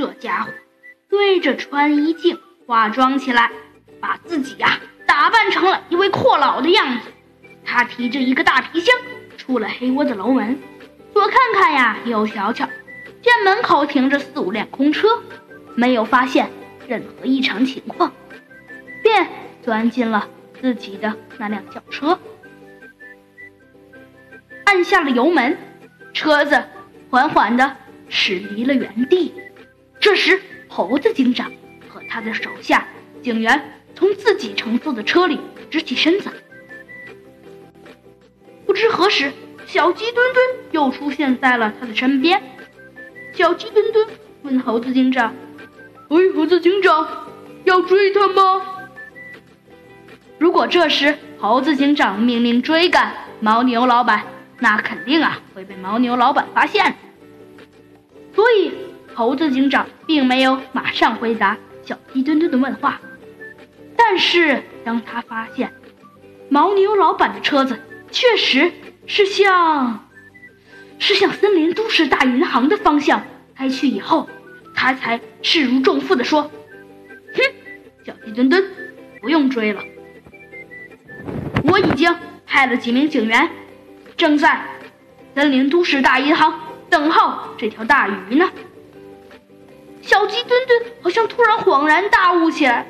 这家伙对着穿衣镜化妆起来，把自己呀打扮成了一位阔佬的样子。他提着一个大皮箱出了黑窝的楼门，左看看呀，右瞧瞧，见门口停着四五辆空车，没有发现任何异常情况，便钻进了自己的那辆轿车，按下了油门，车子缓缓地驶离了原地。这时，猴子警长和他的手下警员从自己乘坐的车里直起身子。不知何时，小鸡墩墩又出现在了他的身边。小鸡墩墩问猴子警长：“喂，猴子警长，要追他吗？”如果这时猴子警长命令追赶牦牛老板，那肯定啊会被牦牛老板发现。所以。猴子警长并没有马上回答。小鸡墩墩的问话，但是当他发现牦牛老板的车子确实是向是向森林都市大银行的方向开去以后，他才势如重负地说：“哼，小鸡墩墩，不用追了，我已经派了几名警员，正在森林都市大银行等候这条大鱼呢。”小鸡墩墩好像突然恍然大悟起来，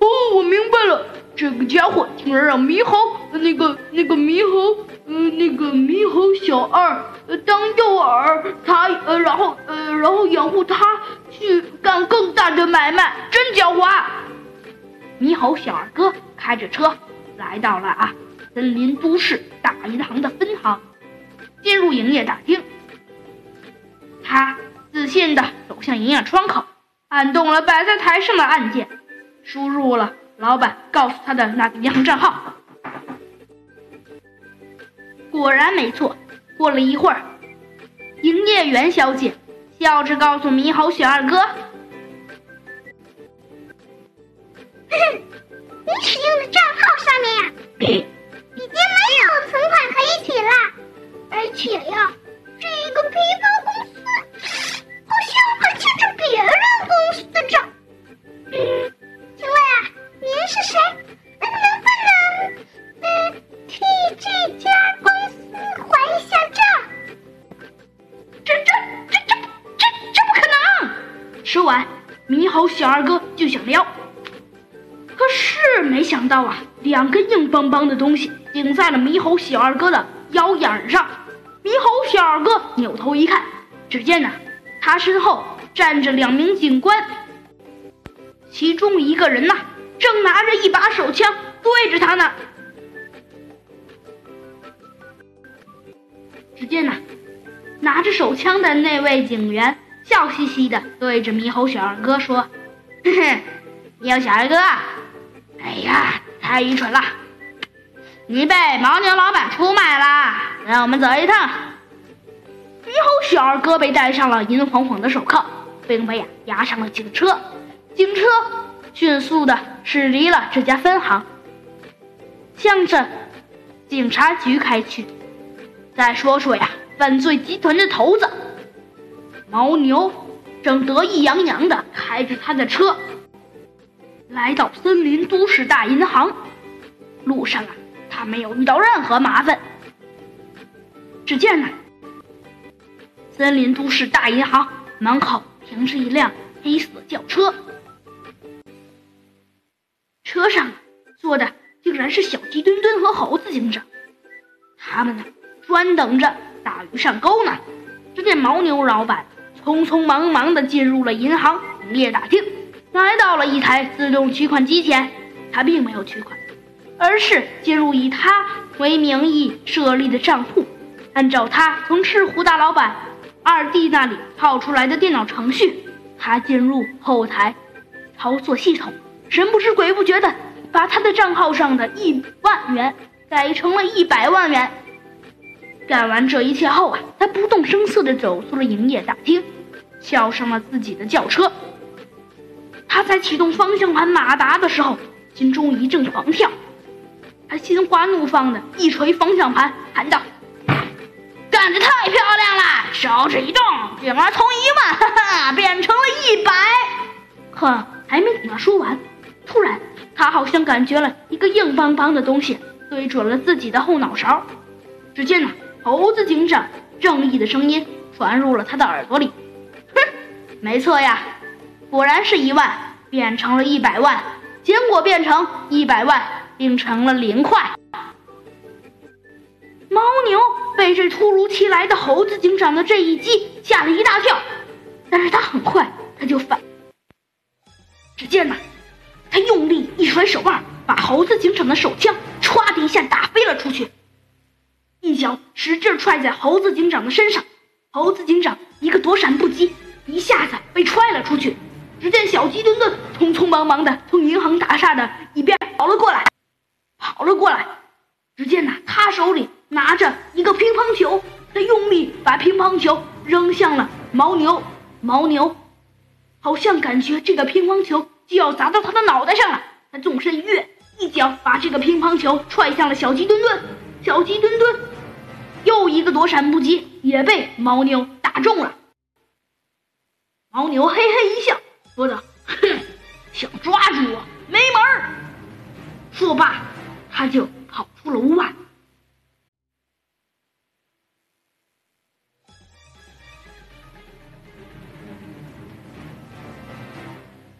哦，我明白了，这个家伙竟然让猕猴那个那个猕猴，呃，那个猕猴小二呃当诱饵，他呃，然后呃，然后掩护他去干更大的买卖，真狡猾。猕猴小二哥开着车来到了啊森林都市大银行的分行，进入营业大厅，他自信的。走向营业窗口，按动了摆在台上的按键，输入了老板告诉他的那个银行账号。果然没错。过了一会儿，营业员小姐笑着告诉猕猴小二哥：“你使用的账号上面呀，已经没有存款可以取了，而且呀，这个披风说完，猕猴小二哥就想撩，可是没想到啊，两根硬邦邦的东西顶在了猕猴小二哥的腰眼上。猕猴小二哥扭头一看，只见呢。他身后站着两名警官，其中一个人呐，正拿着一把手枪对着他呢。只见呐，拿着手枪的那位警员笑嘻嘻的对着猕猴小二哥说：“嘿 嘿，猕猴小二哥，哎呀，太愚蠢了，你被牦牛老板出卖了，让我们走一趟。”猕猴小二哥被戴上了银晃晃的手铐，并被呀押上了警车。警车迅速的驶离了这家分行，向着警察局开去。再说说呀，犯罪集团的头子牦牛，正得意洋洋的开着他的车，来到森林都市大银行。路上啊，他没有遇到任何麻烦。只见呢。森林都市大银行门口停着一辆黑色轿车，车上坐的竟然是小鸡墩墩和猴子警长，他们呢专等着大鱼上钩呢。只见牦牛老板匆匆忙忙地进入了银行营业大厅，来到了一台自动取款机前，他并没有取款，而是进入以他为名义设立的账户，按照他从赤狐大老板。二弟那里套出来的电脑程序，他进入后台操作系统，神不知鬼不觉的把他的账号上的一万元改成了一百万元。干完这一切后啊，他不动声色的走出了营业大厅，跳上了自己的轿车。他在启动方向盘马达的时候，心中一阵狂跳，他心花怒放的一捶方向盘，喊道。干得太漂亮了！手指一动，竟然从一万哈哈 变成了一百。可还没等他说完，突然他好像感觉了一个硬邦邦的东西对准了自己的后脑勺。只见呢，猴子警长正义的声音传入了他的耳朵里：“哼，没错呀，果然是一万变成了一百万，结果变成一百万变成了零块。”牦牛被这突如其来的猴子警长的这一击吓了一大跳，但是他很快他就反。只见呐，他用力一甩手腕，把猴子警长的手枪歘的一下打飞了出去，一脚使劲踹在猴子警长的身上，猴子警长一个躲闪不及，一下子被踹了出去。只见小鸡墩墩匆匆忙忙的从银行大厦的一边跑了过来，跑了过来。只见呐，他手里拿着一个乒乓球，他用力把乒乓球扔向了牦牛，牦牛好像感觉这个乒乓球就要砸到他的脑袋上了，他纵身一跃，一脚把这个乒乓球踹向了小鸡墩墩，小鸡墩墩又一个躲闪不及，也被牦牛打中了。牦牛嘿嘿一笑，说道：“哼，想抓住我没门儿！”说罢，他就。跑出了屋外。